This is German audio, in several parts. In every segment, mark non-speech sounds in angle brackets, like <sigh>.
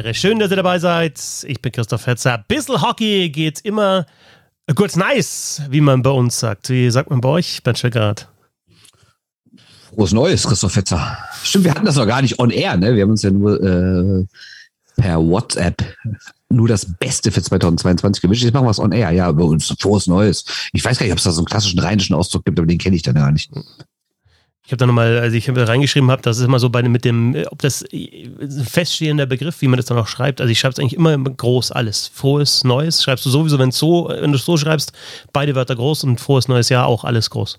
Bedere. Schön, dass ihr dabei seid. Ich bin Christoph Hetzer. Bissl Hockey geht immer kurz nice, wie man bei uns sagt. Wie sagt man bei euch, Ben Schöckert? Frohes Neues, Christoph Hetzer. Stimmt, wir hatten das noch gar nicht on air, ne? Wir haben uns ja nur äh, per WhatsApp nur das Beste für 2022 gewünscht. Jetzt machen wir es on air. Ja, bei uns frohes Neues. Ich weiß gar nicht, ob es da so einen klassischen rheinischen Ausdruck gibt, aber den kenne ich dann gar nicht. Ich habe da nochmal, als ich reingeschrieben habe, das ist immer so bei mit dem, ob das ein feststehender Begriff, wie man das dann auch schreibt. Also ich schreibe es eigentlich immer groß alles. Frohes Neues schreibst du sowieso, wenn so, wenn du es so schreibst, beide Wörter groß und frohes neues Jahr auch alles groß.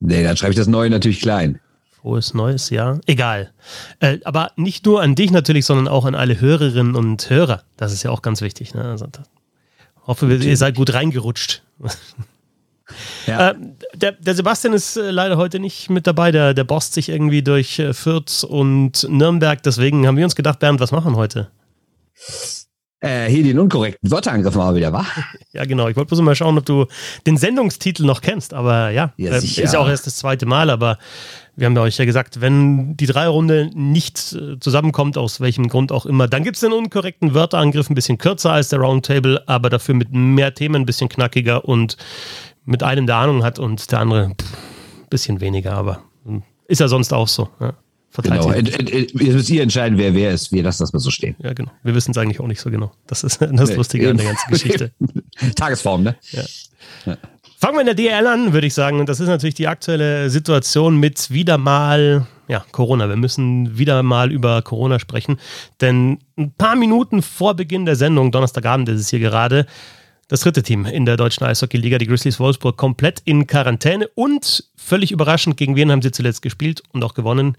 Nee, dann schreibe ich das Neue natürlich klein. Frohes neues Jahr. Egal. Äh, aber nicht nur an dich natürlich, sondern auch an alle Hörerinnen und Hörer. Das ist ja auch ganz wichtig. Ne? Also, hoffe, ihr seid gut reingerutscht. <laughs> Ja. Äh, der, der, Sebastian ist äh, leider heute nicht mit dabei. Der, der bost sich irgendwie durch äh, Fürth und Nürnberg. Deswegen haben wir uns gedacht, Bernd, was machen wir heute? Äh, hier den unkorrekten Wörterangriff mal wieder, wa? <laughs> ja, genau. Ich wollte bloß mal schauen, ob du den Sendungstitel noch kennst. Aber ja, ja äh, ist ja auch erst das zweite Mal. Aber wir haben euch ja gesagt, wenn die Drei-Runde nicht äh, zusammenkommt, aus welchem Grund auch immer, dann gibt es den unkorrekten Wörterangriff ein bisschen kürzer als der Roundtable, aber dafür mit mehr Themen, ein bisschen knackiger und mit einem der Ahnung hat und der andere ein bisschen weniger, aber hm, ist ja sonst auch so. Ja. Genau, jetzt müsst ihr entscheiden, wer wer ist. Wir lassen das mal so stehen. Ja, genau. Wir wissen es eigentlich auch nicht so genau. Das ist <laughs> das nee, Lustige an der ganzen Geschichte. <laughs> Tagesform, ne? Ja. ja. Fangen wir in der DL an, würde ich sagen. Und das ist natürlich die aktuelle Situation mit wieder mal ja, Corona. Wir müssen wieder mal über Corona sprechen. Denn ein paar Minuten vor Beginn der Sendung, Donnerstagabend ist es hier gerade, das dritte Team in der deutschen Eishockey-Liga, die Grizzlies Wolfsburg, komplett in Quarantäne und völlig überraschend, gegen wen haben sie zuletzt gespielt und auch gewonnen?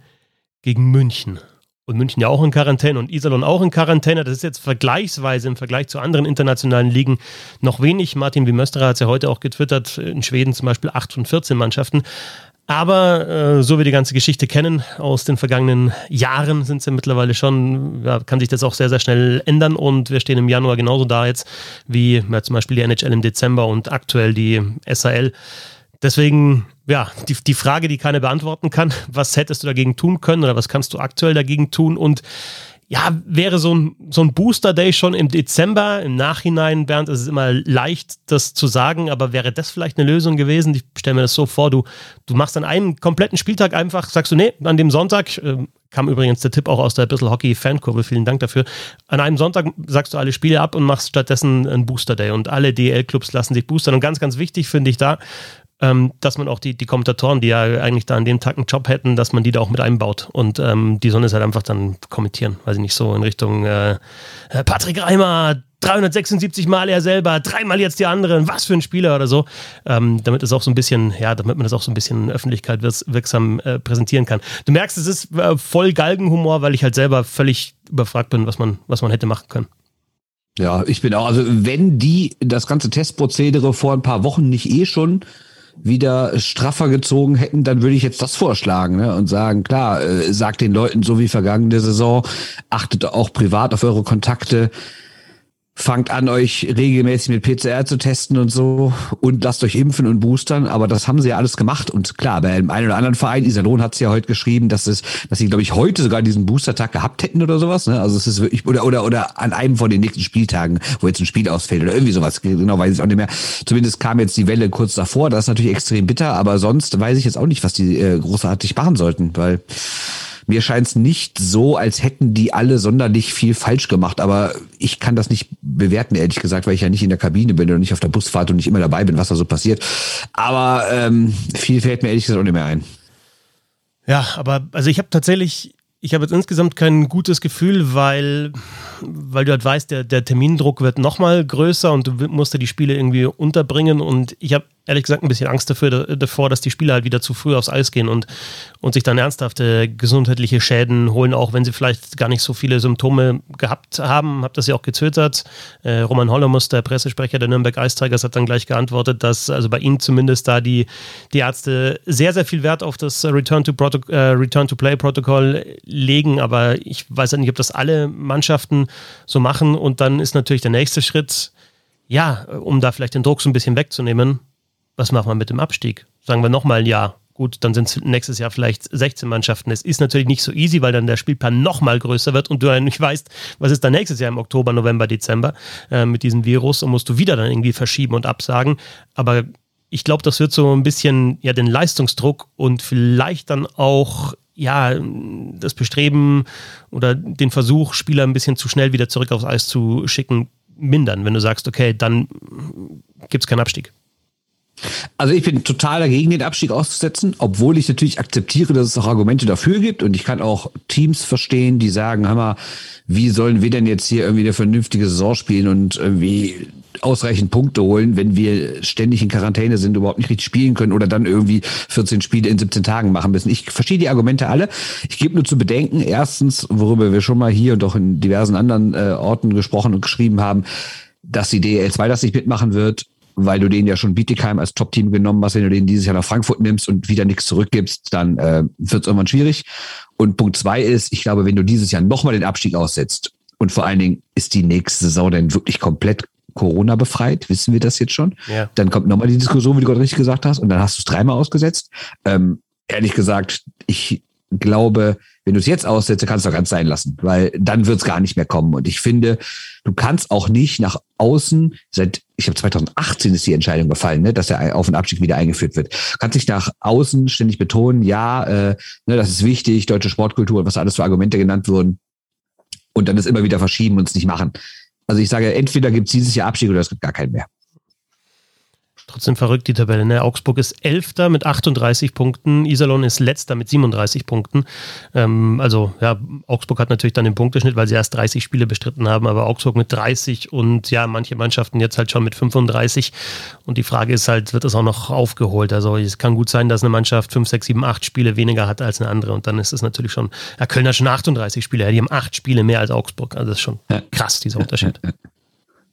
Gegen München. Und München ja auch in Quarantäne und Iserlohn auch in Quarantäne. Das ist jetzt vergleichsweise im Vergleich zu anderen internationalen Ligen noch wenig. Martin Wimösterer hat es ja heute auch getwittert, in Schweden zum Beispiel 8 von 14 Mannschaften. Aber äh, so wie die ganze Geschichte kennen aus den vergangenen Jahren, sind sie mittlerweile schon, ja, kann sich das auch sehr, sehr schnell ändern und wir stehen im Januar genauso da jetzt wie ja, zum Beispiel die NHL im Dezember und aktuell die SAL. Deswegen, ja, die, die Frage, die keiner beantworten kann, was hättest du dagegen tun können oder was kannst du aktuell dagegen tun und ja, wäre so ein, so ein Booster Day schon im Dezember. Im Nachhinein, Bernd, ist es immer leicht, das zu sagen, aber wäre das vielleicht eine Lösung gewesen? Ich stelle mir das so vor, du, du machst an einem kompletten Spieltag einfach, sagst du, nee, an dem Sonntag, äh, kam übrigens der Tipp auch aus der Bissel Hockey Fankurve, vielen Dank dafür. An einem Sonntag sagst du alle Spiele ab und machst stattdessen einen Booster Day und alle DL-Clubs lassen sich boostern. Und ganz, ganz wichtig finde ich da, ähm, dass man auch die, die Kommentatoren, die ja eigentlich da an dem Tag einen Job hätten, dass man die da auch mit einbaut. Und ähm, die sollen es halt einfach dann kommentieren, weiß ich nicht, so in Richtung äh, Patrick Reimer, 376 Mal er selber, dreimal jetzt die anderen, was für ein Spieler oder so, ähm, damit es auch so ein bisschen, ja, damit man das auch so ein bisschen Öffentlichkeit wirksam äh, präsentieren kann. Du merkst, es ist äh, voll Galgenhumor, weil ich halt selber völlig überfragt bin, was man, was man hätte machen können. Ja, ich bin auch, also wenn die das ganze Testprozedere vor ein paar Wochen nicht eh schon wieder straffer gezogen hätten, dann würde ich jetzt das vorschlagen ne? und sagen, klar, äh, sagt den Leuten so wie vergangene Saison, achtet auch privat auf eure Kontakte, fangt an, euch regelmäßig mit PCR zu testen und so und lasst euch impfen und boostern. Aber das haben sie ja alles gemacht. Und klar, bei einem einen oder anderen Verein, Iserlohn hat es ja heute geschrieben, dass es, dass sie, glaube ich, heute sogar diesen Booster-Tag gehabt hätten oder sowas. Ne? Also es ist wirklich, oder, oder, oder an einem von den nächsten Spieltagen, wo jetzt ein Spiel ausfällt oder irgendwie sowas. Genau weiß ich auch nicht mehr. Zumindest kam jetzt die Welle kurz davor. Das ist natürlich extrem bitter, aber sonst weiß ich jetzt auch nicht, was die äh, großartig machen sollten, weil mir scheint es nicht so, als hätten die alle sonderlich viel falsch gemacht. Aber ich kann das nicht bewerten, ehrlich gesagt, weil ich ja nicht in der Kabine bin oder nicht auf der Busfahrt und nicht immer dabei bin, was da so passiert. Aber ähm, viel fällt mir ehrlich gesagt auch nicht mehr ein. Ja, aber also ich habe tatsächlich ich habe jetzt insgesamt kein gutes Gefühl, weil, weil du halt weißt, der, der Termindruck wird nochmal größer und du musst dir die Spiele irgendwie unterbringen. Und ich habe ehrlich gesagt ein bisschen Angst dafür, davor, dass die Spieler halt wieder zu früh aufs Eis gehen und, und sich dann ernsthafte gesundheitliche Schäden holen, auch wenn sie vielleicht gar nicht so viele Symptome gehabt haben. Hab das ja auch gezögert. Äh, Roman Hollermus, der Pressesprecher der Nürnberg Ice hat dann gleich geantwortet, dass also bei ihnen zumindest da die, die Ärzte sehr, sehr viel Wert auf das Return-to-Play-Protokoll äh, Return legen. Aber ich weiß ja nicht, ob das alle Mannschaften so machen. Und dann ist natürlich der nächste Schritt, ja, um da vielleicht den Druck so ein bisschen wegzunehmen, was machen wir mit dem Abstieg? Sagen wir nochmal ein Jahr. gut, dann sind es nächstes Jahr vielleicht 16 Mannschaften. Es ist natürlich nicht so easy, weil dann der Spielplan noch mal größer wird und du nicht weißt, was ist dann nächstes Jahr im Oktober, November, Dezember äh, mit diesem Virus und musst du wieder dann irgendwie verschieben und absagen. Aber ich glaube, das wird so ein bisschen ja den Leistungsdruck und vielleicht dann auch ja das Bestreben oder den Versuch, Spieler ein bisschen zu schnell wieder zurück aufs Eis zu schicken, mindern, wenn du sagst, okay, dann gibt es keinen Abstieg. Also ich bin total dagegen, den Abstieg auszusetzen, obwohl ich natürlich akzeptiere, dass es auch Argumente dafür gibt und ich kann auch Teams verstehen, die sagen, Hammer, wie sollen wir denn jetzt hier irgendwie eine vernünftige Saison spielen und irgendwie ausreichend Punkte holen, wenn wir ständig in Quarantäne sind, überhaupt nicht richtig spielen können oder dann irgendwie 14 Spiele in 17 Tagen machen müssen. Ich verstehe die Argumente alle. Ich gebe nur zu bedenken, erstens, worüber wir schon mal hier und auch in diversen anderen äh, Orten gesprochen und geschrieben haben, dass die DL 2 das nicht mitmachen wird weil du den ja schon Bietigheim als Top-Team genommen hast, wenn du den dieses Jahr nach Frankfurt nimmst und wieder nichts zurückgibst, dann äh, wird es irgendwann schwierig. Und Punkt zwei ist, ich glaube, wenn du dieses Jahr nochmal den Abstieg aussetzt und vor allen Dingen ist die nächste Saison dann wirklich komplett Corona befreit, wissen wir das jetzt schon. Ja. Dann kommt nochmal die Diskussion, wie du gerade richtig gesagt hast, und dann hast du es dreimal ausgesetzt. Ähm, ehrlich gesagt, ich glaube, wenn du es jetzt aussetzt, kannst du ganz sein lassen, weil dann wird es gar nicht mehr kommen. Und ich finde, du kannst auch nicht nach außen, seit, ich habe 2018 ist die Entscheidung gefallen, ne, dass der Auf- und Abstieg wieder eingeführt wird. kannst dich nach außen ständig betonen, ja, äh, ne, das ist wichtig, deutsche Sportkultur und was alles für Argumente genannt wurden. Und dann ist immer wieder verschieben und es nicht machen. Also ich sage, entweder gibt es dieses Jahr Abstieg oder es gibt gar keinen mehr. Trotzdem verrückt die Tabelle. Ne? Augsburg ist Elfter mit 38 Punkten, Iserlohn ist Letzter mit 37 Punkten. Ähm, also ja, Augsburg hat natürlich dann den Punkteschnitt, weil sie erst 30 Spiele bestritten haben, aber Augsburg mit 30 und ja, manche Mannschaften jetzt halt schon mit 35. Und die Frage ist halt, wird das auch noch aufgeholt? Also es kann gut sein, dass eine Mannschaft 5, 6, 7, 8 Spiele weniger hat als eine andere und dann ist es natürlich schon, ja, Köln hat schon 38 Spiele, die haben 8 Spiele mehr als Augsburg. Also das ist schon krass, dieser Unterschied.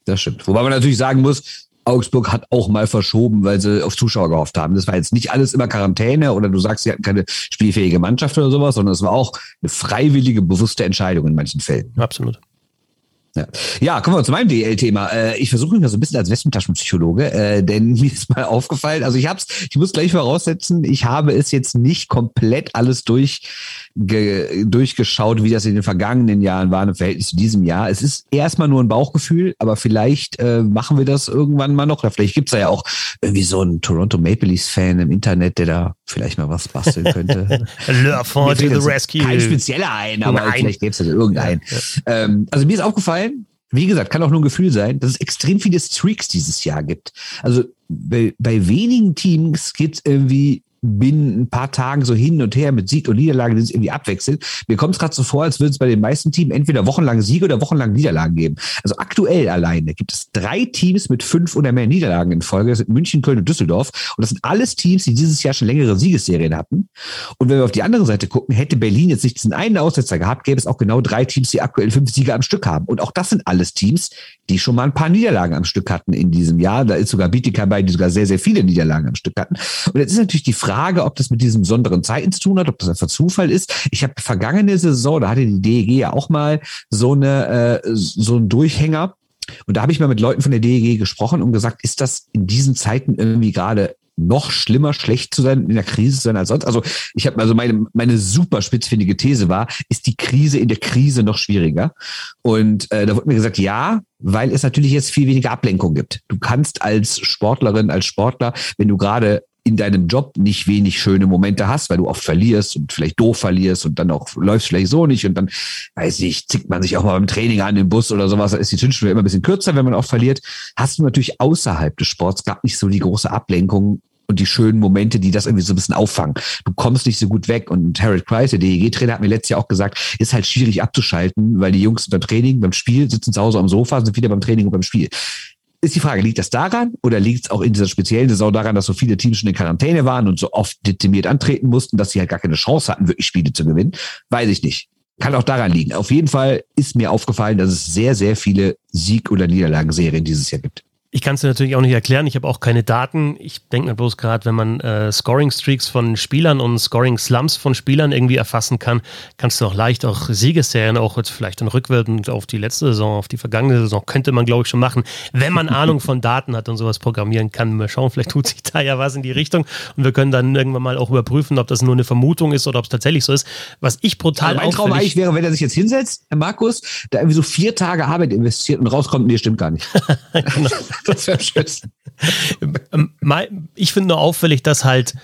Das stimmt. Wobei man natürlich sagen muss, Augsburg hat auch mal verschoben, weil sie auf Zuschauer gehofft haben. Das war jetzt nicht alles immer Quarantäne oder du sagst, sie hatten keine spielfähige Mannschaft oder sowas, sondern es war auch eine freiwillige, bewusste Entscheidung in manchen Fällen. Absolut. Ja. ja, kommen wir zu meinem DL-Thema. Äh, ich versuche mich mal so ein bisschen als Westentaschenpsychologe, äh, denn <laughs> mir ist mal aufgefallen, also ich hab's, ich muss gleich voraussetzen, ich habe es jetzt nicht komplett alles durch ge, durchgeschaut, wie das in den vergangenen Jahren war im Verhältnis zu diesem Jahr. Es ist erstmal nur ein Bauchgefühl, aber vielleicht äh, machen wir das irgendwann mal noch. Oder vielleicht gibt's da ja auch irgendwie so einen Toronto Maple Leafs-Fan im Internet, der da vielleicht mal was basteln könnte. <laughs> to the rescue. Kein spezieller ein, aber Nein. vielleicht gäbe es da irgendeinen. Ja, ja. Ähm, also mir ist aufgefallen, wie gesagt, kann auch nur ein Gefühl sein, dass es extrem viele Streaks dieses Jahr gibt. Also bei, bei wenigen Teams gibt es irgendwie binnen ein paar Tagen so hin und her mit Sieg und Niederlage, die sich irgendwie abwechseln. Mir kommt es gerade so vor, als würde es bei den meisten Teams entweder wochenlang Siege oder wochenlang Niederlagen geben. Also aktuell alleine gibt es drei Teams mit fünf oder mehr Niederlagen in Folge. Das sind München, Köln und Düsseldorf. Und das sind alles Teams, die dieses Jahr schon längere Siegesserien hatten. Und wenn wir auf die andere Seite gucken, hätte Berlin jetzt nicht diesen einen Aussetzer gehabt, gäbe es auch genau drei Teams, die aktuell fünf Siege am Stück haben. Und auch das sind alles Teams, die schon mal ein paar Niederlagen am Stück hatten in diesem Jahr. Da ist sogar Bietigheim bei, die sogar sehr, sehr viele Niederlagen am Stück hatten. Und jetzt ist natürlich die Frage, ob das mit diesen besonderen Zeiten zu tun hat, ob das einfach Zufall ist. Ich habe vergangene Saison, da hatte die DEG ja auch mal so eine äh, so einen Durchhänger. Und da habe ich mal mit Leuten von der DEG gesprochen und gesagt, ist das in diesen Zeiten irgendwie gerade noch schlimmer, schlecht zu sein, in der Krise zu sein als sonst. Also ich habe also meine, meine super spitzfindige These war, ist die Krise in der Krise noch schwieriger? Und äh, da wurde mir gesagt, ja, weil es natürlich jetzt viel weniger Ablenkung gibt. Du kannst als Sportlerin, als Sportler, wenn du gerade in deinem Job nicht wenig schöne Momente hast, weil du oft verlierst und vielleicht doof verlierst und dann auch läufst vielleicht so nicht und dann, weiß ich, zickt man sich auch mal beim Training an im Bus oder sowas, da ist die Zündschnur immer ein bisschen kürzer, wenn man auch verliert, hast du natürlich außerhalb des Sports gar nicht so die große Ablenkung und die schönen Momente, die das irgendwie so ein bisschen auffangen. Du kommst nicht so gut weg. Und Harold Price, der DEG-Trainer, hat mir letztes Jahr auch gesagt, ist halt schwierig abzuschalten, weil die Jungs beim Training, beim Spiel sitzen zu Hause am Sofa, sind wieder beim Training und beim Spiel ist die Frage, liegt das daran oder liegt es auch in dieser speziellen Saison daran, dass so viele Teams schon in Quarantäne waren und so oft dezimiert antreten mussten, dass sie halt gar keine Chance hatten, wirklich Spiele zu gewinnen? Weiß ich nicht. Kann auch daran liegen. Auf jeden Fall ist mir aufgefallen, dass es sehr, sehr viele Sieg- oder Niederlagenserien dieses Jahr gibt. Ich kann es dir natürlich auch nicht erklären. Ich habe auch keine Daten. Ich denke mir bloß gerade, wenn man äh, Scoring-Streaks von Spielern und Scoring-Slumps von Spielern irgendwie erfassen kann, kannst du auch leicht auch Siegesserien, auch jetzt vielleicht dann rückwirkend auf die letzte Saison, auf die vergangene Saison, könnte man, glaube ich, schon machen, wenn man Ahnung von Daten hat und sowas programmieren kann. Mal schauen, vielleicht tut sich da ja was in die Richtung und wir können dann irgendwann mal auch überprüfen, ob das nur eine Vermutung ist oder ob es tatsächlich so ist. Was ich brutal also Mein Traum eigentlich wäre, wenn er sich jetzt hinsetzt, Herr Markus, da irgendwie so vier Tage Arbeit investiert und rauskommt, nee, stimmt gar nicht. <laughs> genau. <laughs> das wäre schön. Ähm, ich finde nur auffällig, dass halt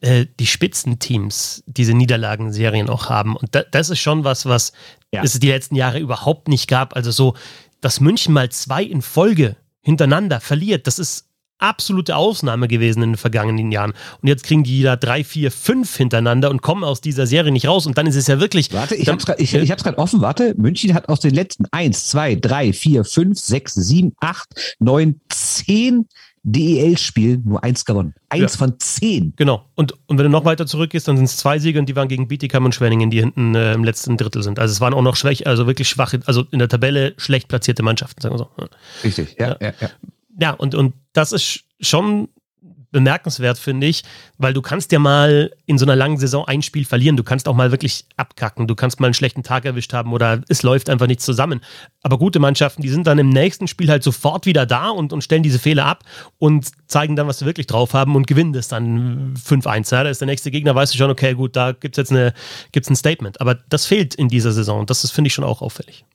äh, die Spitzenteams diese Niederlagenserien auch haben. Und da, das ist schon was, was ja. es die letzten Jahre überhaupt nicht gab. Also so, dass München mal zwei in Folge hintereinander verliert, das ist absolute Ausnahme gewesen in den vergangenen Jahren. Und jetzt kriegen die da drei, vier, fünf hintereinander und kommen aus dieser Serie nicht raus. Und dann ist es ja wirklich. Warte, ich hab's grad, ich, ich hab's gerade offen. Warte, München hat aus den letzten eins, zwei, drei, vier, fünf, sechs, sieben, acht, neun, zehn DEL-Spielen nur eins gewonnen. Eins ja. von zehn. Genau. Und, und wenn du noch weiter zurückgehst, dann sind es zwei Siege und die waren gegen Bietigheim und Schwenningen, die hinten äh, im letzten Drittel sind. Also es waren auch noch schwäch, also wirklich schwache, also in der Tabelle schlecht platzierte Mannschaften, sagen wir so. Richtig, ja, ja. ja, ja. ja und, und das ist schon bemerkenswert, finde ich, weil du kannst ja mal in so einer langen Saison ein Spiel verlieren. Du kannst auch mal wirklich abkacken. Du kannst mal einen schlechten Tag erwischt haben oder es läuft einfach nicht zusammen. Aber gute Mannschaften, die sind dann im nächsten Spiel halt sofort wieder da und, und stellen diese Fehler ab und zeigen dann, was sie wirklich drauf haben und gewinnen das dann 5-1. Ja, da ist der nächste Gegner, weißt du schon, okay, gut, da gibt es jetzt eine, gibt's ein Statement. Aber das fehlt in dieser Saison und das finde ich schon auch auffällig.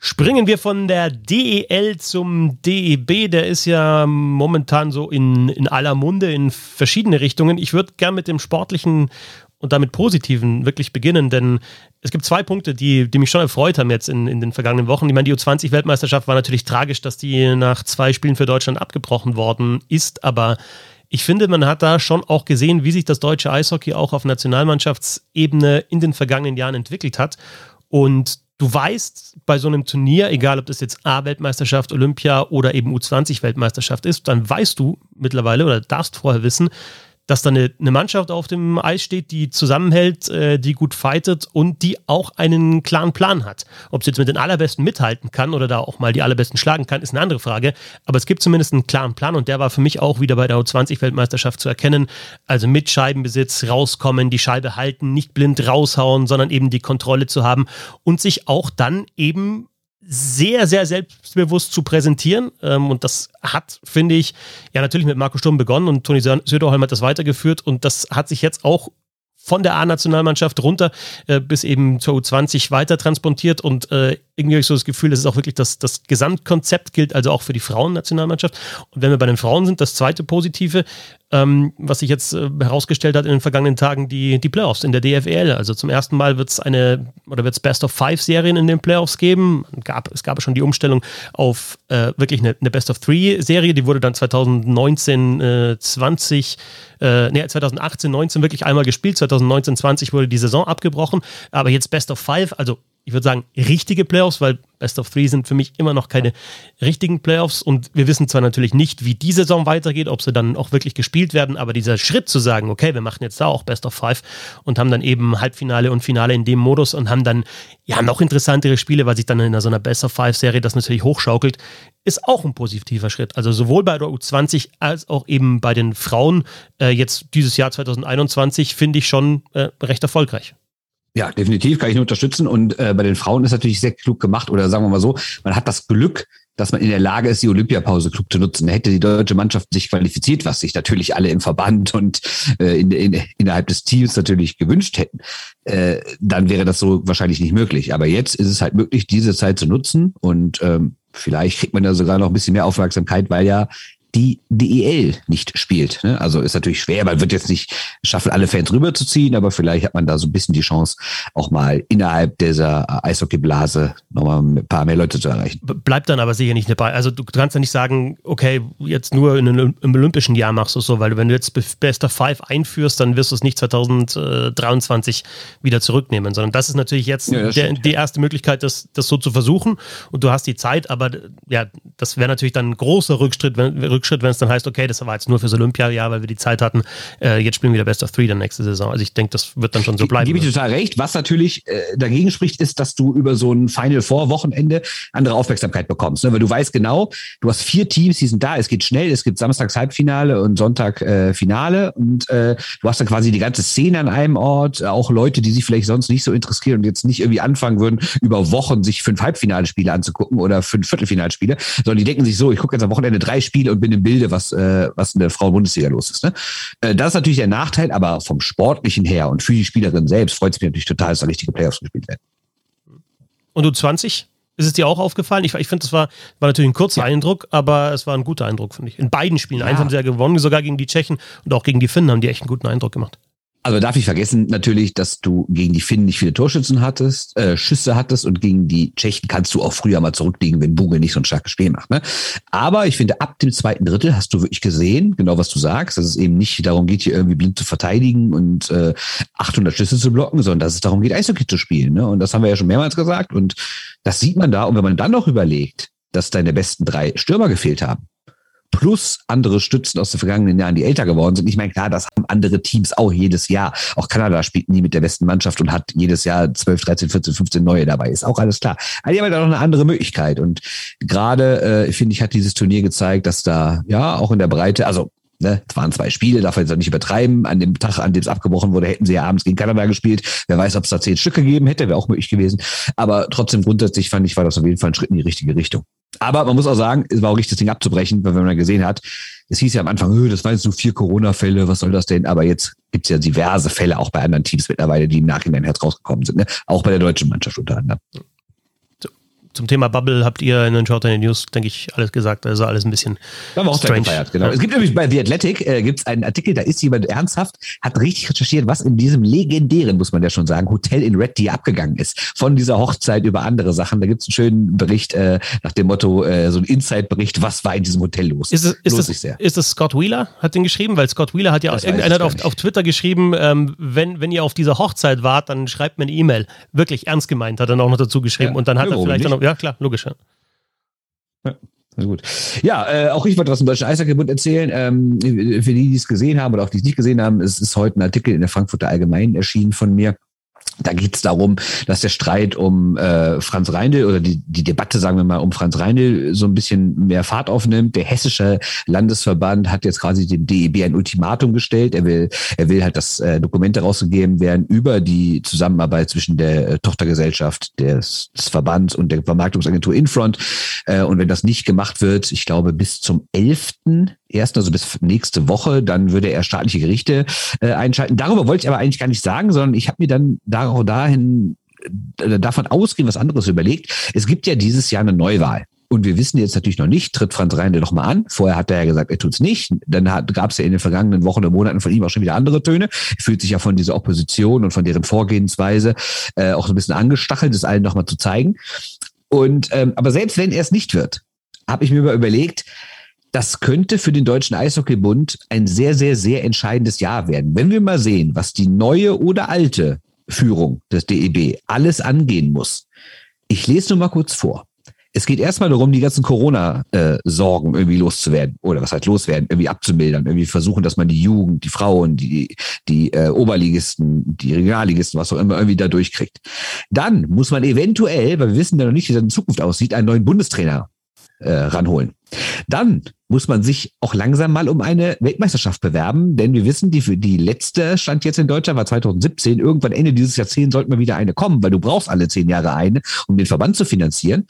Springen wir von der DEL zum DEB. Der ist ja momentan so in, in aller Munde in verschiedene Richtungen. Ich würde gern mit dem sportlichen und damit positiven wirklich beginnen, denn es gibt zwei Punkte, die, die mich schon erfreut haben jetzt in, in den vergangenen Wochen. Ich meine, die U20-Weltmeisterschaft war natürlich tragisch, dass die nach zwei Spielen für Deutschland abgebrochen worden ist, aber ich finde, man hat da schon auch gesehen, wie sich das deutsche Eishockey auch auf Nationalmannschaftsebene in den vergangenen Jahren entwickelt hat. Und du weißt bei so einem Turnier, egal ob das jetzt A-Weltmeisterschaft, Olympia oder eben U20-Weltmeisterschaft ist, dann weißt du mittlerweile oder darfst vorher wissen, dass da eine, eine, Mannschaft auf dem Eis steht, die zusammenhält, äh, die gut fightet und die auch einen klaren Plan hat. Ob sie jetzt mit den Allerbesten mithalten kann oder da auch mal die Allerbesten schlagen kann, ist eine andere Frage. Aber es gibt zumindest einen klaren Plan und der war für mich auch wieder bei der U20-Weltmeisterschaft zu erkennen. Also mit Scheibenbesitz rauskommen, die Scheibe halten, nicht blind raushauen, sondern eben die Kontrolle zu haben und sich auch dann eben sehr, sehr selbstbewusst zu präsentieren. Ähm, und das hat, finde ich, ja natürlich mit Marco Sturm begonnen und Toni Söderholm hat das weitergeführt und das hat sich jetzt auch von der A-Nationalmannschaft runter äh, bis eben zur U20 weiter transportiert und äh, irgendwie habe ich so das Gefühl, dass es auch wirklich das, das Gesamtkonzept gilt, also auch für die Frauennationalmannschaft. Und wenn wir bei den Frauen sind, das zweite Positive, ähm, was sich jetzt äh, herausgestellt hat in den vergangenen Tagen, die, die Playoffs in der DFL. Also zum ersten Mal wird es eine oder wird es Best of Five Serien in den Playoffs geben. Gab, es gab schon die Umstellung auf äh, wirklich eine, eine, Best of Three Serie, die wurde dann 2019, äh, 20, äh, nee, 2018, 19 wirklich einmal gespielt. 2019, 20 wurde die Saison abgebrochen. Aber jetzt Best of Five, also ich würde sagen, richtige Playoffs, weil Best of Three sind für mich immer noch keine richtigen Playoffs und wir wissen zwar natürlich nicht, wie die Saison weitergeht, ob sie dann auch wirklich gespielt werden, aber dieser Schritt zu sagen, okay, wir machen jetzt da auch Best of Five und haben dann eben Halbfinale und Finale in dem Modus und haben dann ja noch interessantere Spiele, weil sich dann in so einer Best of Five Serie das natürlich hochschaukelt, ist auch ein positiver Schritt. Also sowohl bei der U20 als auch eben bei den Frauen äh, jetzt dieses Jahr 2021 finde ich schon äh, recht erfolgreich. Ja, definitiv kann ich nur unterstützen. Und äh, bei den Frauen ist natürlich sehr klug gemacht. Oder sagen wir mal so, man hat das Glück, dass man in der Lage ist, die Olympiapause klug zu nutzen. Hätte die deutsche Mannschaft sich qualifiziert, was sich natürlich alle im Verband und äh, in, in, innerhalb des Teams natürlich gewünscht hätten, äh, dann wäre das so wahrscheinlich nicht möglich. Aber jetzt ist es halt möglich, diese Zeit zu nutzen und ähm, vielleicht kriegt man da sogar noch ein bisschen mehr Aufmerksamkeit, weil ja die DEL nicht spielt. Ne? Also ist natürlich schwer, man wird jetzt nicht schaffen, alle Fans rüberzuziehen, aber vielleicht hat man da so ein bisschen die Chance, auch mal innerhalb dieser Eishockeyblase nochmal ein paar mehr Leute zu erreichen. Bleibt dann aber sicher nicht dabei. Also du kannst ja nicht sagen, okay, jetzt nur in, in, im olympischen Jahr machst du es so, weil wenn du jetzt Best of Five einführst, dann wirst du es nicht 2023 wieder zurücknehmen, sondern das ist natürlich jetzt ja, der, die erste Möglichkeit, das, das so zu versuchen und du hast die Zeit, aber ja, das wäre natürlich dann ein großer Rückschritt, wenn, Rückschritt, wenn es dann heißt, okay, das war jetzt nur fürs Olympia-Jahr, weil wir die Zeit hatten. Äh, jetzt spielen wir wieder Best of Three dann nächste Saison. Also ich denke, das wird dann schon so bleiben. Gebe ich total recht. Was natürlich äh, dagegen spricht, ist, dass du über so ein Final Four Wochenende andere Aufmerksamkeit bekommst. Ne? Weil du weißt genau, du hast vier Teams, die sind da. Es geht schnell. Es gibt Samstags Halbfinale und Sonntag äh, Finale und äh, du hast dann quasi die ganze Szene an einem Ort. Auch Leute, die sich vielleicht sonst nicht so interessieren und jetzt nicht irgendwie anfangen würden, über Wochen sich fünf Halbfinalspiele anzugucken oder fünf Viertelfinalspiele, sondern die denken sich so, ich gucke jetzt am Wochenende drei Spiele und bin im Bilde, was, äh, was in der Frauen-Bundesliga los ist. Ne? Äh, das ist natürlich der Nachteil, aber vom Sportlichen her und für die Spielerin selbst freut es mich natürlich total, dass da richtige Playoffs gespielt werden. Und du 20? Ist es dir auch aufgefallen? Ich, ich finde, das war, war natürlich ein kurzer ja. Eindruck, aber es war ein guter Eindruck, finde ich. In beiden Spielen. Ja. Eins haben sie ja gewonnen, sogar gegen die Tschechen und auch gegen die Finnen haben die echt einen guten Eindruck gemacht. Also darf ich vergessen natürlich, dass du gegen die Finnen nicht viele Torschützen hattest, äh, Schüsse hattest und gegen die Tschechen kannst du auch früher mal zurückliegen, wenn Bugel nicht so ein starkes Spiel macht. Ne? Aber ich finde, ab dem zweiten Drittel hast du wirklich gesehen, genau was du sagst, dass es eben nicht darum geht, hier irgendwie blind zu verteidigen und äh, 800 Schüsse zu blocken, sondern dass es darum geht, Eishockey zu spielen. Ne? Und das haben wir ja schon mehrmals gesagt und das sieht man da. Und wenn man dann noch überlegt, dass deine besten drei Stürmer gefehlt haben, plus andere Stützen aus den vergangenen Jahren, die älter geworden sind. Ich meine, klar, das haben andere Teams auch jedes Jahr. Auch Kanada spielt nie mit der besten Mannschaft und hat jedes Jahr 12, 13, 14, 15 neue dabei. Ist auch alles klar. Aber die haben halt auch eine andere Möglichkeit. Und gerade, äh, finde ich, hat dieses Turnier gezeigt, dass da, ja, auch in der Breite, also Ne, es waren zwei Spiele, darf man jetzt auch nicht übertreiben. An dem Tag, an dem es abgebrochen wurde, hätten sie ja abends gegen Kanada gespielt. Wer weiß, ob es da zehn Stück gegeben hätte, wäre auch möglich gewesen. Aber trotzdem grundsätzlich fand ich, war das auf jeden Fall ein Schritt in die richtige Richtung. Aber man muss auch sagen, es war auch richtig, das Ding abzubrechen, weil wenn man gesehen hat, es hieß ja am Anfang, das waren jetzt nur vier Corona-Fälle, was soll das denn? Aber jetzt gibt es ja diverse Fälle auch bei anderen Teams mittlerweile, die im Nachhinein jetzt rausgekommen sind. Ne? Auch bei der deutschen Mannschaft unter anderem zum Thema Bubble habt ihr in den Shortline News, denke ich, alles gesagt. Also alles ein bisschen da haben wir auch strange. Gefeiert, genau. Ja. Es gibt nämlich bei The Athletic äh, gibt's einen Artikel, da ist jemand ernsthaft, hat richtig recherchiert, was in diesem legendären, muss man ja schon sagen, Hotel in Red Deer abgegangen ist. Von dieser Hochzeit über andere Sachen. Da gibt's einen schönen Bericht äh, nach dem Motto, äh, so ein Inside-Bericht, was war in diesem Hotel los. Ist es, ist, das, ist das Scott Wheeler, hat den geschrieben? Weil Scott Wheeler hat ja auch, irgendeiner hat auf, auf Twitter geschrieben, ähm, wenn, wenn ihr auf dieser Hochzeit wart, dann schreibt mir eine E-Mail. Wirklich ernst gemeint, hat er auch noch dazu geschrieben. Ja, und dann hat er vielleicht noch, ja klar, logisch. Ja. Ja. Na gut. Ja, äh, auch ich wollte was zum Deutschen Eishockeybund erzählen. Ähm, für die, die es gesehen haben oder auch die es nicht gesehen haben, es ist heute ein Artikel in der Frankfurter Allgemeinen erschienen von mir da geht es darum, dass der Streit um äh, Franz Reindl oder die, die Debatte, sagen wir mal, um Franz Reindl so ein bisschen mehr Fahrt aufnimmt. Der hessische Landesverband hat jetzt quasi dem DEB ein Ultimatum gestellt. Er will, er will halt, dass äh, Dokumente rausgegeben werden über die Zusammenarbeit zwischen der äh, Tochtergesellschaft des, des Verbands und der Vermarktungsagentur Infront. Äh, und wenn das nicht gemacht wird, ich glaube, bis zum 11 ersten, also bis nächste Woche, dann würde er staatliche Gerichte äh, einschalten. Darüber wollte ich aber eigentlich gar nicht sagen, sondern ich habe mir dann da, dahin äh, davon ausgehen, was anderes überlegt. Es gibt ja dieses Jahr eine Neuwahl. Und wir wissen jetzt natürlich noch nicht, tritt Franz Reinde doch mal an. Vorher hat er ja gesagt, er tut's nicht. Dann gab es ja in den vergangenen Wochen und Monaten von ihm auch schon wieder andere Töne. Er fühlt sich ja von dieser Opposition und von deren Vorgehensweise äh, auch so ein bisschen angestachelt, das allen nochmal zu zeigen. Und ähm, aber selbst wenn er es nicht wird, habe ich mir mal überlegt, das könnte für den Deutschen Eishockeybund ein sehr, sehr, sehr entscheidendes Jahr werden. Wenn wir mal sehen, was die neue oder alte Führung des DEB alles angehen muss. Ich lese nur mal kurz vor. Es geht erstmal darum, die ganzen Corona-Sorgen irgendwie loszuwerden oder was halt loswerden, irgendwie abzumildern, irgendwie versuchen, dass man die Jugend, die Frauen, die, die äh, Oberligisten, die Regionalligisten, was auch immer, irgendwie da durchkriegt. Dann muss man eventuell, weil wir wissen ja noch nicht, wie das in Zukunft aussieht, einen neuen Bundestrainer äh, ranholen. Dann muss man sich auch langsam mal um eine Weltmeisterschaft bewerben, denn wir wissen, die, die letzte stand jetzt in Deutschland war 2017. Irgendwann Ende dieses Jahrzehnts sollte mal wieder eine kommen, weil du brauchst alle zehn Jahre eine, um den Verband zu finanzieren.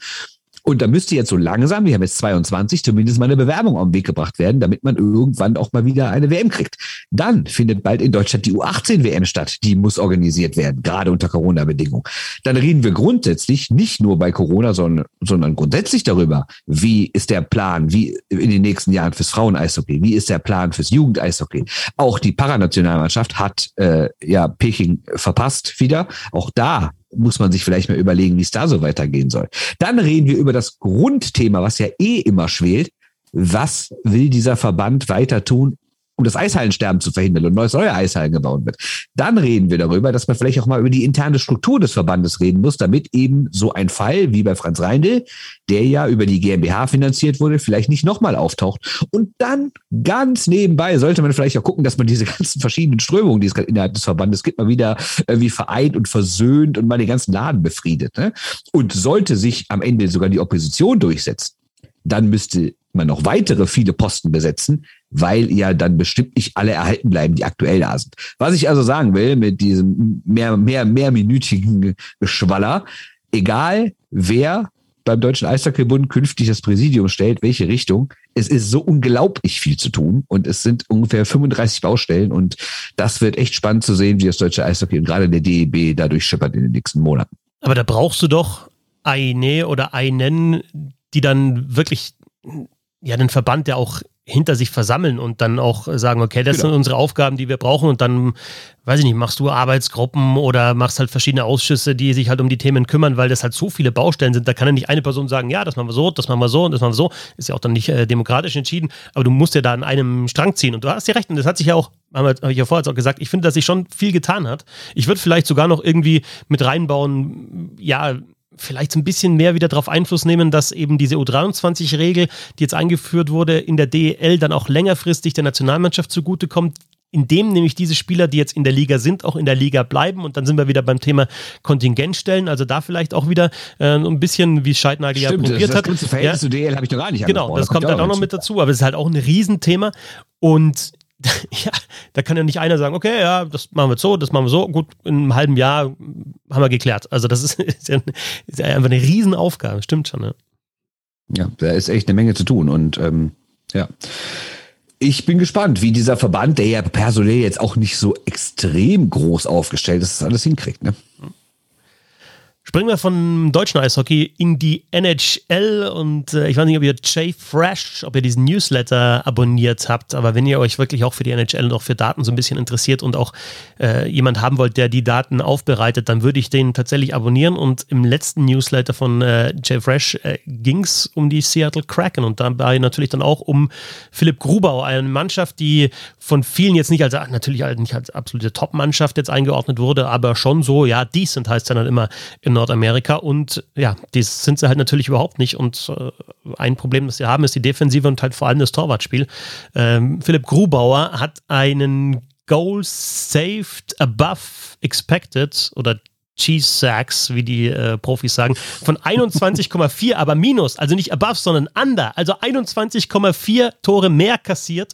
Und da müsste jetzt so langsam, wir haben jetzt 22, zumindest mal eine Bewerbung auf den Weg gebracht werden, damit man irgendwann auch mal wieder eine WM kriegt. Dann findet bald in Deutschland die U18-WM statt. Die muss organisiert werden, gerade unter Corona-Bedingungen. Dann reden wir grundsätzlich nicht nur bei Corona, sondern, sondern grundsätzlich darüber, wie ist der Plan, wie in den nächsten Jahren fürs Frauen-Eishockey, wie ist der Plan fürs Jugend-Eishockey. Auch die Paranationalmannschaft hat äh, ja Peking verpasst wieder. Auch da muss man sich vielleicht mal überlegen, wie es da so weitergehen soll. Dann reden wir über das Grundthema, was ja eh immer schwelt. Was will dieser Verband weiter tun um das Eishallensterben zu verhindern und neues neue Eishallen gebaut wird. Dann reden wir darüber, dass man vielleicht auch mal über die interne Struktur des Verbandes reden muss, damit eben so ein Fall wie bei Franz Reindl, der ja über die GmbH finanziert wurde, vielleicht nicht nochmal auftaucht. Und dann ganz nebenbei sollte man vielleicht auch gucken, dass man diese <laughs> ganzen verschiedenen Strömungen, die es gerade innerhalb des Verbandes gibt, mal wieder irgendwie vereint und versöhnt und mal den ganzen Laden befriedet. Ne? Und sollte sich am Ende sogar die Opposition durchsetzen, dann müsste man noch weitere viele Posten besetzen, weil ja dann bestimmt nicht alle erhalten bleiben, die aktuell da sind. Was ich also sagen will mit diesem mehr, mehr, mehrminütigen Geschwaller, egal wer beim Deutschen Eishockeybund künftig das Präsidium stellt, welche Richtung, es ist so unglaublich viel zu tun und es sind ungefähr 35 Baustellen und das wird echt spannend zu sehen, wie das Deutsche Eishockey und gerade der DEB dadurch schippert in den nächsten Monaten. Aber da brauchst du doch eine oder einen, die dann wirklich ja den Verband ja auch hinter sich versammeln und dann auch sagen, okay, das genau. sind unsere Aufgaben, die wir brauchen und dann, weiß ich nicht, machst du Arbeitsgruppen oder machst halt verschiedene Ausschüsse, die sich halt um die Themen kümmern, weil das halt so viele Baustellen sind. Da kann ja nicht eine Person sagen, ja, das machen wir so, das machen wir so und das machen wir so. Ist ja auch dann nicht äh, demokratisch entschieden, aber du musst ja da an einem Strang ziehen und du hast ja recht und das hat sich ja auch, habe ich ja vorher auch gesagt, ich finde, dass sich schon viel getan hat. Ich würde vielleicht sogar noch irgendwie mit reinbauen, ja, vielleicht ein bisschen mehr wieder darauf Einfluss nehmen, dass eben diese U23-Regel, die jetzt eingeführt wurde, in der DEL dann auch längerfristig der Nationalmannschaft zugutekommt, indem nämlich diese Spieler, die jetzt in der Liga sind, auch in der Liga bleiben. Und dann sind wir wieder beim Thema Kontingentstellen. Also da vielleicht auch wieder äh, ein bisschen, wie Scheidnagel ja probiert das, das hat. Verhältnis ja. zu DL habe ich noch gar nicht Genau, das kommt dann auch noch mit dazu. Aber es ist halt auch ein Riesenthema. Und <laughs> ja, da kann ja nicht einer sagen, okay, ja, das machen wir so, das machen wir so, gut, in einem halben Jahr haben wir geklärt. Also das ist, <laughs> ist, ja, ist ja einfach eine Riesenaufgabe, stimmt schon. Ja. ja, da ist echt eine Menge zu tun und ähm, ja. Ich bin gespannt, wie dieser Verband, der ja personell jetzt auch nicht so extrem groß aufgestellt ist, das alles hinkriegt. Ne? Springen wir vom deutschen Eishockey in die NHL und äh, ich weiß nicht, ob ihr Jay Fresh, ob ihr diesen Newsletter abonniert habt, aber wenn ihr euch wirklich auch für die NHL und auch für Daten so ein bisschen interessiert und auch äh, jemand haben wollt, der die Daten aufbereitet, dann würde ich den tatsächlich abonnieren und im letzten Newsletter von äh, Jay Fresh äh, ging es um die Seattle Kraken und dabei natürlich dann auch um Philipp Grubau, eine Mannschaft, die von vielen jetzt nicht als, natürlich nicht als absolute Top-Mannschaft jetzt eingeordnet wurde, aber schon so, ja, decent heißt ja dann immer in Nordamerika und ja, das sind sie halt natürlich überhaupt nicht. Und äh, ein Problem, das sie haben, ist die Defensive und halt vor allem das Torwartspiel. Ähm, Philipp Grubauer hat einen Goal saved above expected oder Cheese Sacks, wie die äh, Profis sagen, von <laughs> 21,4, aber minus, also nicht above, sondern under, also 21,4 Tore mehr kassiert,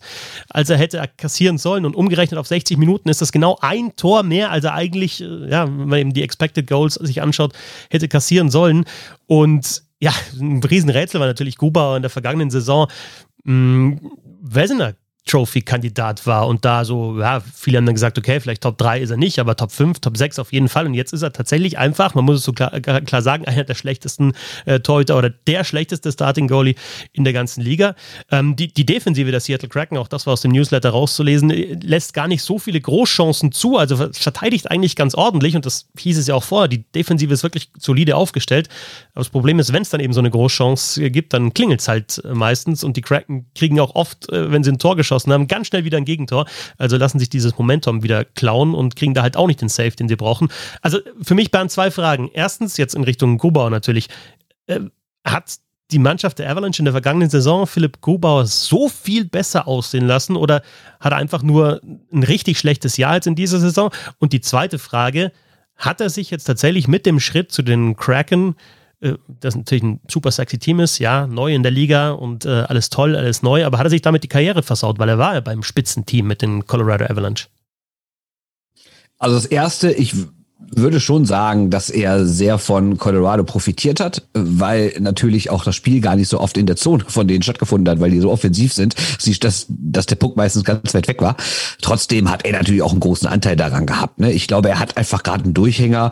als er hätte kassieren sollen. Und umgerechnet auf 60 Minuten ist das genau ein Tor mehr, als er eigentlich, äh, ja, wenn man eben die Expected Goals sich anschaut, hätte kassieren sollen. Und ja, ein Riesenrätsel war natürlich Guba in der vergangenen Saison. Mh, Wesener Trophy-Kandidat war und da so, ja, viele haben dann gesagt, okay, vielleicht Top 3 ist er nicht, aber Top 5, Top 6 auf jeden Fall. Und jetzt ist er tatsächlich einfach, man muss es so klar, klar sagen, einer der schlechtesten äh, Torhüter oder der schlechteste Starting-Goalie in der ganzen Liga. Ähm, die, die Defensive der Seattle Kraken, auch das war aus dem Newsletter rauszulesen, äh, lässt gar nicht so viele Großchancen zu, also verteidigt eigentlich ganz ordentlich und das hieß es ja auch vorher, die Defensive ist wirklich solide aufgestellt. Aber das Problem ist, wenn es dann eben so eine Großchance gibt, dann klingelt es halt äh, meistens und die Kraken kriegen auch oft, äh, wenn sie ein Tor geschossen geschossen haben, ganz schnell wieder ein Gegentor. Also lassen sich dieses Momentum wieder klauen und kriegen da halt auch nicht den Safe, den sie brauchen. Also für mich waren zwei Fragen. Erstens, jetzt in Richtung Grubauer natürlich, äh, hat die Mannschaft der Avalanche in der vergangenen Saison Philipp Grubauer so viel besser aussehen lassen oder hat er einfach nur ein richtig schlechtes Jahr jetzt in dieser Saison? Und die zweite Frage, hat er sich jetzt tatsächlich mit dem Schritt zu den Kraken äh, das natürlich ein super sexy Team ist, ja, neu in der Liga und äh, alles toll, alles neu, aber hat er sich damit die Karriere versaut, weil er war ja beim Spitzenteam mit den Colorado Avalanche. Also das erste, ich würde schon sagen, dass er sehr von Colorado profitiert hat, weil natürlich auch das Spiel gar nicht so oft in der Zone von denen stattgefunden hat, weil die so offensiv sind, dass, dass der Puck meistens ganz weit weg war. Trotzdem hat er natürlich auch einen großen Anteil daran gehabt. Ne? Ich glaube, er hat einfach gerade einen Durchhänger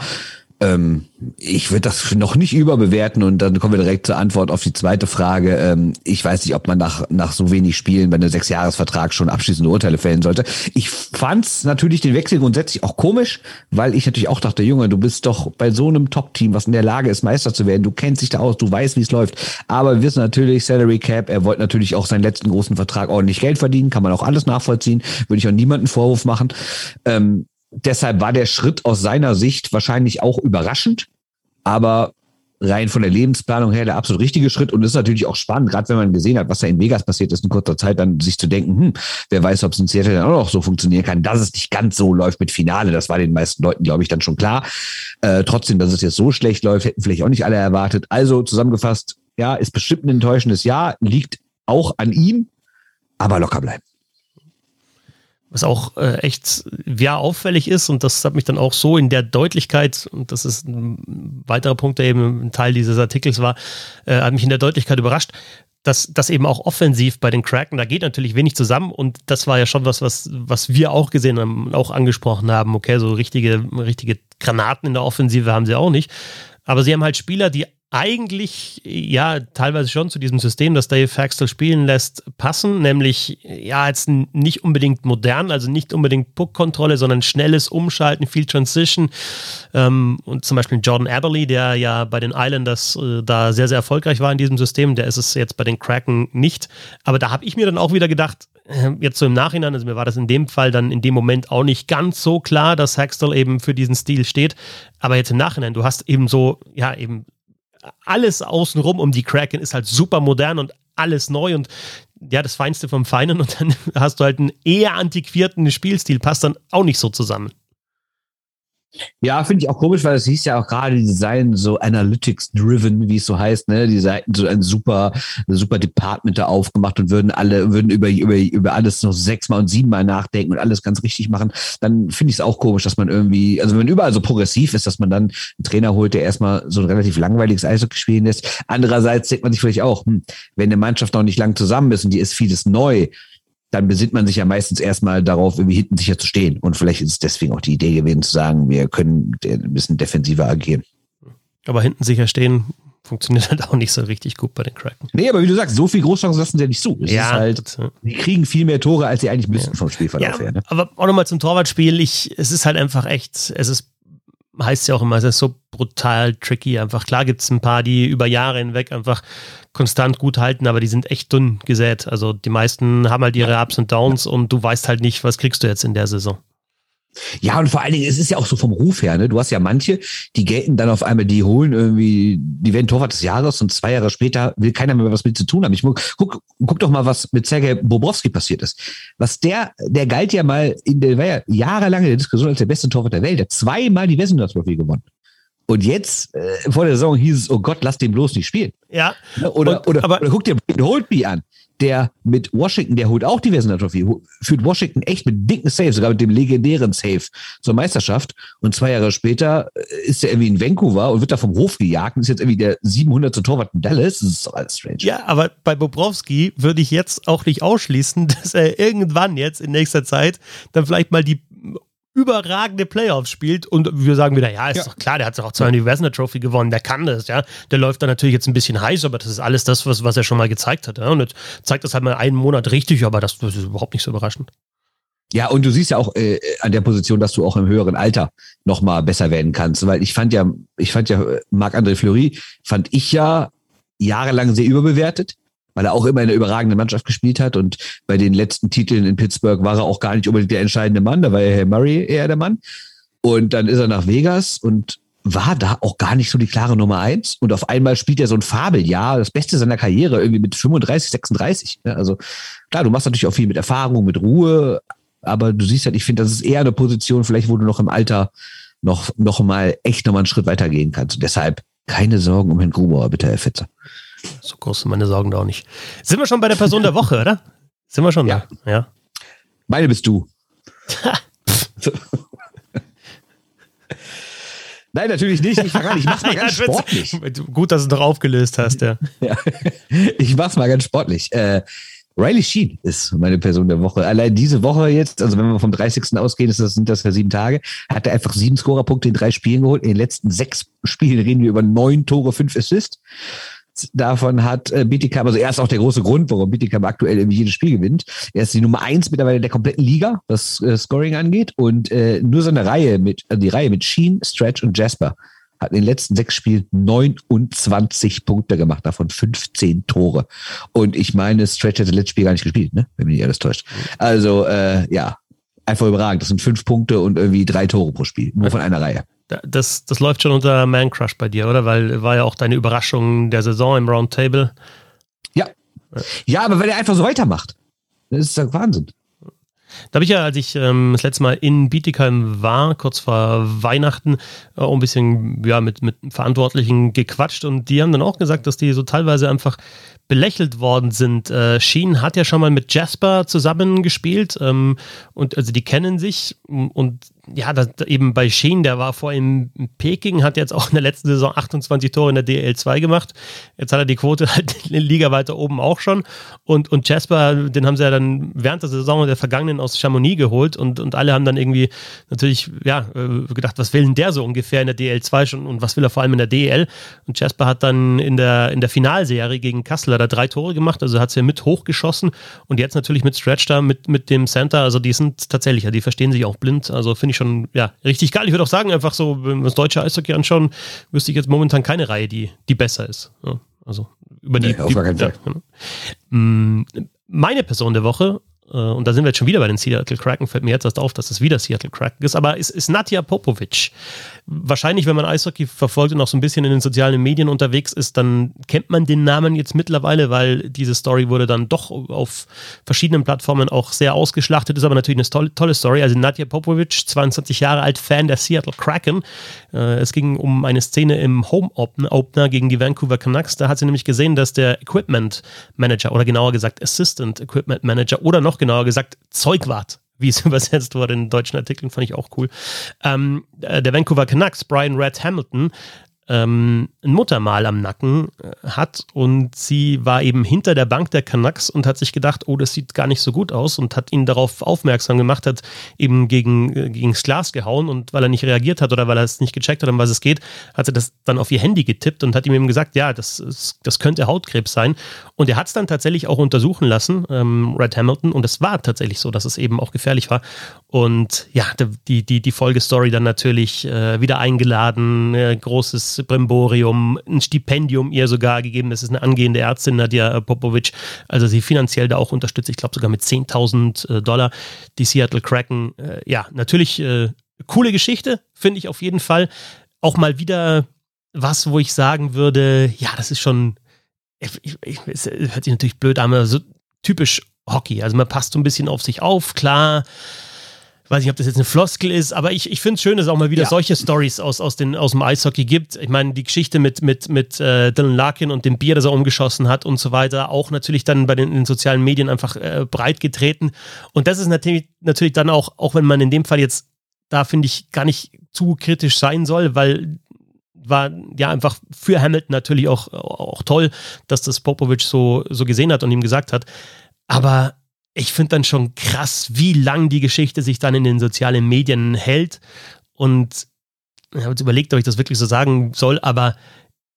Ähm, ich würde das noch nicht überbewerten und dann kommen wir direkt zur Antwort auf die zweite Frage. Ähm, ich weiß nicht, ob man nach, nach so wenig Spielen bei einem Sechsjahresvertrag schon abschließende Urteile fällen sollte. Ich fand's natürlich den Wechsel grundsätzlich auch komisch, weil ich natürlich auch dachte, Junge, du bist doch bei so einem Top-Team, was in der Lage ist, Meister zu werden. Du kennst dich da aus, du weißt, wie es läuft. Aber wir wissen natürlich, Salary Cap, er wollte natürlich auch seinen letzten großen Vertrag ordentlich Geld verdienen, kann man auch alles nachvollziehen, würde ich auch niemanden Vorwurf machen. Ähm, deshalb war der Schritt aus seiner Sicht wahrscheinlich auch überraschend, aber rein von der Lebensplanung her der absolut richtige Schritt und ist natürlich auch spannend, gerade wenn man gesehen hat, was da in Vegas passiert ist in kurzer Zeit, dann sich zu denken, hm, wer weiß, ob es in Seattle dann auch noch so funktionieren kann, dass es nicht ganz so läuft mit Finale, das war den meisten Leuten, glaube ich, dann schon klar. Äh, trotzdem, dass es jetzt so schlecht läuft, hätten vielleicht auch nicht alle erwartet. Also zusammengefasst, ja, ist bestimmt ein enttäuschendes Jahr, liegt auch an ihm, aber locker bleiben was auch äh, echt ja auffällig ist und das hat mich dann auch so in der Deutlichkeit und das ist ein weiterer Punkt, der eben ein Teil dieses Artikels war, äh, hat mich in der Deutlichkeit überrascht, dass das eben auch offensiv bei den Kraken, da geht natürlich wenig zusammen und das war ja schon was, was, was wir auch gesehen haben auch angesprochen haben. Okay, so richtige, richtige Granaten in der Offensive haben sie auch nicht. Aber sie haben halt Spieler, die eigentlich ja teilweise schon zu diesem System, das Dave Faxtel spielen lässt, passen, nämlich ja jetzt nicht unbedingt modern, also nicht unbedingt Puck-Kontrolle, sondern schnelles Umschalten, viel Transition. Ähm, und zum Beispiel Jordan Aberley, der ja bei den Islanders äh, da sehr, sehr erfolgreich war in diesem System, der ist es jetzt bei den Kraken nicht, aber da habe ich mir dann auch wieder gedacht, äh, jetzt so im Nachhinein, also mir war das in dem Fall dann in dem Moment auch nicht ganz so klar, dass Hextall eben für diesen Stil steht, aber jetzt im Nachhinein, du hast eben so, ja eben alles außenrum um die Kraken ist halt super modern und alles neu und ja, das Feinste vom Feinen und dann <laughs> hast du halt einen eher antiquierten Spielstil, passt dann auch nicht so zusammen. Ja, finde ich auch komisch, weil es hieß ja auch gerade, die seien so Analytics-driven, wie es so heißt, ne? Die seien so ein super, super Department da aufgemacht und würden alle, würden über, über, über alles noch sechsmal und siebenmal nachdenken und alles ganz richtig machen. Dann finde ich es auch komisch, dass man irgendwie, also wenn überall so progressiv ist, dass man dann einen Trainer holt, der erstmal so ein relativ langweiliges Eishockey spielen lässt. Andererseits denkt man sich vielleicht auch, hm, wenn eine Mannschaft noch nicht lang zusammen ist und die ist vieles neu, dann besinnt man sich ja meistens erstmal darauf, irgendwie hinten sicher zu stehen. Und vielleicht ist es deswegen auch die Idee gewesen, zu sagen, wir können ein bisschen defensiver agieren. Aber hinten sicher stehen funktioniert <laughs> halt auch nicht so richtig gut bei den Kraken. Nee, aber wie du sagst, so viel Großchancen lassen sie ja nicht zu. Es ja, halt, die kriegen viel mehr Tore, als sie eigentlich müssten ja. vom Spielverlauf ja, her. Ne? Aber auch nochmal zum Torwartspiel. Ich, es ist halt einfach echt, es ist heißt ja auch immer, es ist so brutal tricky. Einfach klar gibt es ein paar, die über Jahre hinweg einfach konstant gut halten, aber die sind echt dünn gesät. Also die meisten haben halt ihre Ups und Downs und du weißt halt nicht, was kriegst du jetzt in der Saison. Ja, und vor allen Dingen, es ist ja auch so vom Ruf her, ne? Du hast ja manche, die gelten dann auf einmal, die holen irgendwie, die werden Torwart des Jahres und zwei Jahre später will keiner mehr was mit zu tun haben. Ich guck, guck doch mal, was mit Sergei Bobrowski passiert ist. Was der, der galt ja mal in der, war ja jahrelang in der Diskussion als der beste Torwart der Welt. Der hat zweimal die Wessener Trophy gewonnen. Und jetzt, äh, vor der Saison hieß es, oh Gott, lass den bloß nicht spielen. Ja. Oder, und, oder, aber, oder guck dir Holtby an. Der mit Washington, der holt auch die Wessener Trophy, führt Washington echt mit dicken Saves, sogar mit dem legendären Save zur Meisterschaft. Und zwei Jahre später äh, ist er irgendwie in Vancouver und wird da vom Hof gejagt und ist jetzt irgendwie der 700. Torwart in Dallas. Das ist doch alles strange. Ja, aber bei Bobrowski würde ich jetzt auch nicht ausschließen, <laughs> dass er irgendwann jetzt in nächster Zeit dann vielleicht mal die überragende Playoffs spielt und wir sagen wieder, ja, ist ja. doch klar, der hat auch zweimal die Wesner Trophy gewonnen, der kann das, ja. Der läuft da natürlich jetzt ein bisschen heiß, aber das ist alles das, was, was er schon mal gezeigt hat, ja. Und jetzt zeigt das halt mal einen Monat richtig, aber das, das ist überhaupt nicht so überraschend. Ja, und du siehst ja auch äh, an der Position, dass du auch im höheren Alter noch mal besser werden kannst, weil ich fand ja, ich fand ja Marc-André Fleury, fand ich ja jahrelang sehr überbewertet weil er auch immer in einer überragenden Mannschaft gespielt hat und bei den letzten Titeln in Pittsburgh war er auch gar nicht unbedingt der entscheidende Mann, da war ja Herr Murray eher der Mann. Und dann ist er nach Vegas und war da auch gar nicht so die klare Nummer eins. Und auf einmal spielt er so ein Fabeljahr, das Beste seiner Karriere, irgendwie mit 35, 36. Also klar, du machst natürlich auch viel mit Erfahrung, mit Ruhe, aber du siehst halt, ich finde, das ist eher eine Position, vielleicht, wo du noch im Alter noch, noch mal echt noch mal einen Schritt weitergehen kannst. Und deshalb keine Sorgen um Herrn Grubauer, bitte, Herr Fetzer. So groß sind meine Sorgen da auch nicht. Sind wir schon bei der Person der Woche, oder? Sind wir schon ja. da? Ja. Meine bist du. <laughs> Nein, natürlich nicht. Ich, ich mach's mal <laughs> ganz sportlich. Gut, dass du doch aufgelöst hast, ja. <laughs> ja. Ich mach's mal ganz sportlich. Äh, Riley Sheen ist meine Person der Woche. Allein diese Woche jetzt, also wenn wir vom 30. ausgehen, ist das, sind das ja sieben Tage, hat er einfach sieben Scorerpunkte in drei Spielen geholt. In den letzten sechs Spielen reden wir über neun Tore, fünf Assists. Davon hat äh, Bietigheim, also er ist auch der große Grund, warum Bietigheim aktuell irgendwie jedes Spiel gewinnt. Er ist die Nummer eins mittlerweile der kompletten Liga, was äh, Scoring angeht. Und äh, nur seine Reihe mit, also die Reihe mit Sheen, Stretch und Jasper hat in den letzten sechs Spielen 29 Punkte gemacht, davon 15 Tore. Und ich meine, Stretch hat das letzte Spiel gar nicht gespielt, ne? wenn mich nicht alles täuscht. Also, äh, ja, einfach überragend. Das sind fünf Punkte und irgendwie drei Tore pro Spiel, nur von einer Reihe. Das, das läuft schon unter Man Crush bei dir, oder? Weil war ja auch deine Überraschung der Saison im Roundtable. Ja. Ja, aber wenn er einfach so weitermacht, das ist ja Wahnsinn. Da habe ich ja, als ich ähm, das letzte Mal in Bietigheim war, kurz vor Weihnachten, äh, auch ein bisschen ja, mit, mit Verantwortlichen gequatscht und die haben dann auch gesagt, dass die so teilweise einfach belächelt worden sind. Äh, Sheen hat ja schon mal mit Jasper zusammengespielt ähm, und also die kennen sich und ja, das, eben bei Sheen, der war vor in Peking, hat jetzt auch in der letzten Saison 28 Tore in der DL2 gemacht. Jetzt hat er die Quote <laughs> halt in der Liga weiter oben auch schon. Und, und Jasper, den haben sie ja dann während der Saison der vergangenen aus Chamonix geholt und, und alle haben dann irgendwie natürlich, ja, äh, gedacht, was will denn der so ungefähr in der DL2 schon und was will er vor allem in der DL? Und Jasper hat dann in der, in der Finalserie gegen Kassel da drei Tore gemacht, also hat sie ja mit hochgeschossen und jetzt natürlich mit Stretch da, mit, mit dem Center, also die sind tatsächlich, ja, die verstehen sich auch blind, also finde ich schon, ja, richtig geil. Ich würde auch sagen, einfach so, wenn wir das deutsche Eishockey anschauen, wüsste ich jetzt momentan keine Reihe, die, die besser ist. Ja, also über die. Nee, auf gar keinen Fall. Ja, mm, Meine Person der Woche äh, und da sind wir jetzt schon wieder bei den Seattle Kraken, fällt mir jetzt erst auf, dass es wieder Seattle Kraken ist, aber es ist Nadja Popovic. Wahrscheinlich, wenn man Eishockey verfolgt und auch so ein bisschen in den sozialen Medien unterwegs ist, dann kennt man den Namen jetzt mittlerweile, weil diese Story wurde dann doch auf verschiedenen Plattformen auch sehr ausgeschlachtet, ist aber natürlich eine tolle, tolle Story. Also Nadja Popovic, 22 Jahre alt, Fan der Seattle Kraken. Äh, es ging um eine Szene im Home-Opener gegen die Vancouver Canucks. Da hat sie nämlich gesehen, dass der Equipment Manager oder genauer gesagt Assistant Equipment Manager oder noch genauer gesagt Zeugwart wie es <laughs> übersetzt wurde in deutschen Artikeln, fand ich auch cool. Ähm, äh, der Vancouver Canucks, Brian Red Hamilton, ähm, ein Muttermal am Nacken äh, hat und sie war eben hinter der Bank der Canucks und hat sich gedacht, oh, das sieht gar nicht so gut aus und hat ihn darauf aufmerksam gemacht, hat eben gegen, äh, gegen das Glas gehauen und weil er nicht reagiert hat oder weil er es nicht gecheckt hat, um was es geht, hat sie das dann auf ihr Handy getippt und hat ihm eben gesagt, ja, das, das könnte Hautkrebs sein. Und er hat es dann tatsächlich auch untersuchen lassen, ähm, Red Hamilton. Und es war tatsächlich so, dass es eben auch gefährlich war. Und ja, die, die, die Folgestory dann natürlich äh, wieder eingeladen, äh, großes Brimborium, ein Stipendium ihr sogar gegeben. Das ist eine angehende Ärztin, Nadja Popovic. Also sie finanziell da auch unterstützt, ich glaube sogar mit 10.000 äh, Dollar. Die Seattle Kraken, äh, ja, natürlich äh, coole Geschichte, finde ich auf jeden Fall. Auch mal wieder was, wo ich sagen würde, ja, das ist schon, ich, ich, es hört sich natürlich blöd an, aber so typisch Hockey. Also man passt so ein bisschen auf sich auf, klar weiß nicht, ob das jetzt eine Floskel ist, aber ich, ich finde es schön, dass es auch mal wieder ja. solche Stories aus, aus, aus dem Eishockey gibt. Ich meine, die Geschichte mit, mit, mit äh, Dylan Larkin und dem Bier, das er umgeschossen hat und so weiter, auch natürlich dann bei den, den sozialen Medien einfach äh, breit getreten. Und das ist natürlich, natürlich dann auch, auch wenn man in dem Fall jetzt da, finde ich, gar nicht zu kritisch sein soll, weil war ja einfach für Hamilton natürlich auch, auch toll, dass das Popovic so, so gesehen hat und ihm gesagt hat. Aber ich finde dann schon krass, wie lang die Geschichte sich dann in den sozialen Medien hält. Und ich habe jetzt überlegt, ob ich das wirklich so sagen soll, aber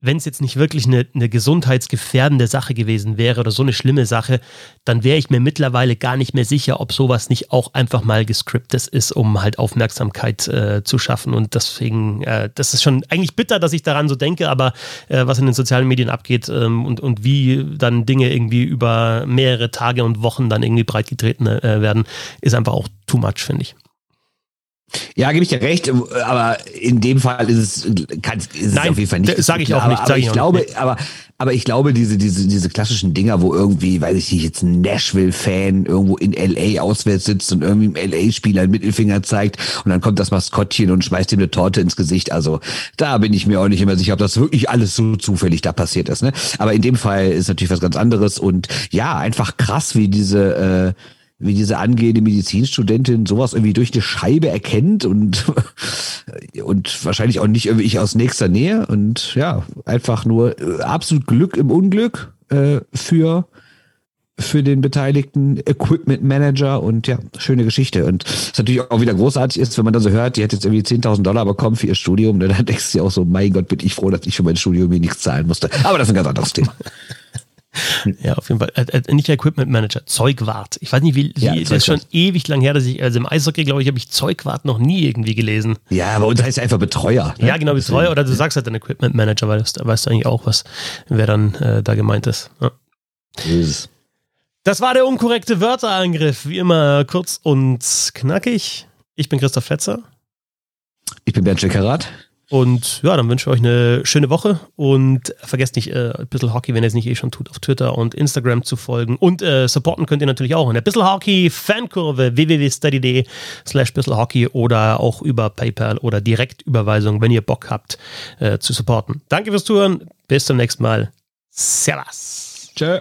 wenn es jetzt nicht wirklich eine, eine gesundheitsgefährdende Sache gewesen wäre oder so eine schlimme Sache, dann wäre ich mir mittlerweile gar nicht mehr sicher, ob sowas nicht auch einfach mal gescriptet ist, um halt Aufmerksamkeit äh, zu schaffen. Und deswegen, äh, das ist schon eigentlich bitter, dass ich daran so denke, aber äh, was in den sozialen Medien abgeht ähm, und, und wie dann Dinge irgendwie über mehrere Tage und Wochen dann irgendwie breitgetreten äh, werden, ist einfach auch too much, finde ich. Ja, gebe ich dir recht, aber in dem Fall ist es, kann, ist es Nein, auf jeden Fall nicht. Sage ich auch aber, nicht. Aber, ich, ich glaube, nicht. aber, aber ich glaube, diese, diese, diese klassischen Dinger, wo irgendwie, weiß ich nicht, jetzt ein Nashville-Fan irgendwo in LA auswärts sitzt und irgendwie im LA-Spieler einen Mittelfinger zeigt und dann kommt das Maskottchen und schmeißt ihm eine Torte ins Gesicht. Also da bin ich mir auch nicht immer sicher, ob das wirklich alles so zufällig da passiert ist. Ne? Aber in dem Fall ist natürlich was ganz anderes und ja, einfach krass, wie diese, äh, wie diese angehende Medizinstudentin sowas irgendwie durch die Scheibe erkennt und, <laughs> und wahrscheinlich auch nicht irgendwie ich aus nächster Nähe und ja, einfach nur äh, absolut Glück im Unglück äh, für für den beteiligten Equipment Manager und ja, schöne Geschichte. Und was natürlich auch wieder großartig ist, wenn man dann so hört, die hat jetzt irgendwie 10.000 Dollar bekommen für ihr Studium, dann denkst du dir auch so, mein Gott, bin ich froh, dass ich für mein Studium mir nichts zahlen musste. Aber das ist ein ganz anderes Thema. <laughs> Ja, auf jeden Fall. Äh, äh, nicht Equipment Manager, Zeugwart. Ich weiß nicht, wie, ja, das ist schon ewig lang her, dass ich, also im Eishockey, glaube ich, habe ich Zeugwart noch nie irgendwie gelesen. Ja, aber uns heißt einfach Betreuer. Ne? Ja, genau, Betreuer. Oder du sagst halt dann Equipment Manager, weil da weißt du eigentlich auch, was, wer dann äh, da gemeint ist. Ja. Ist. Das war der unkorrekte Wörterangriff. Wie immer kurz und knackig. Ich bin Christoph Fetzer. Ich bin Bernd Schickerat. Und ja, dann wünsche ich euch eine schöne Woche und vergesst nicht äh, ein bisschen Hockey, wenn ihr es nicht eh schon tut, auf Twitter und Instagram zu folgen. Und äh, supporten könnt ihr natürlich auch in der Bissel Hockey Fankurve www.study.de slash Hockey oder auch über PayPal oder Direktüberweisung, wenn ihr Bock habt äh, zu supporten. Danke fürs Zuhören. Bis zum nächsten Mal. Servus. Tschö.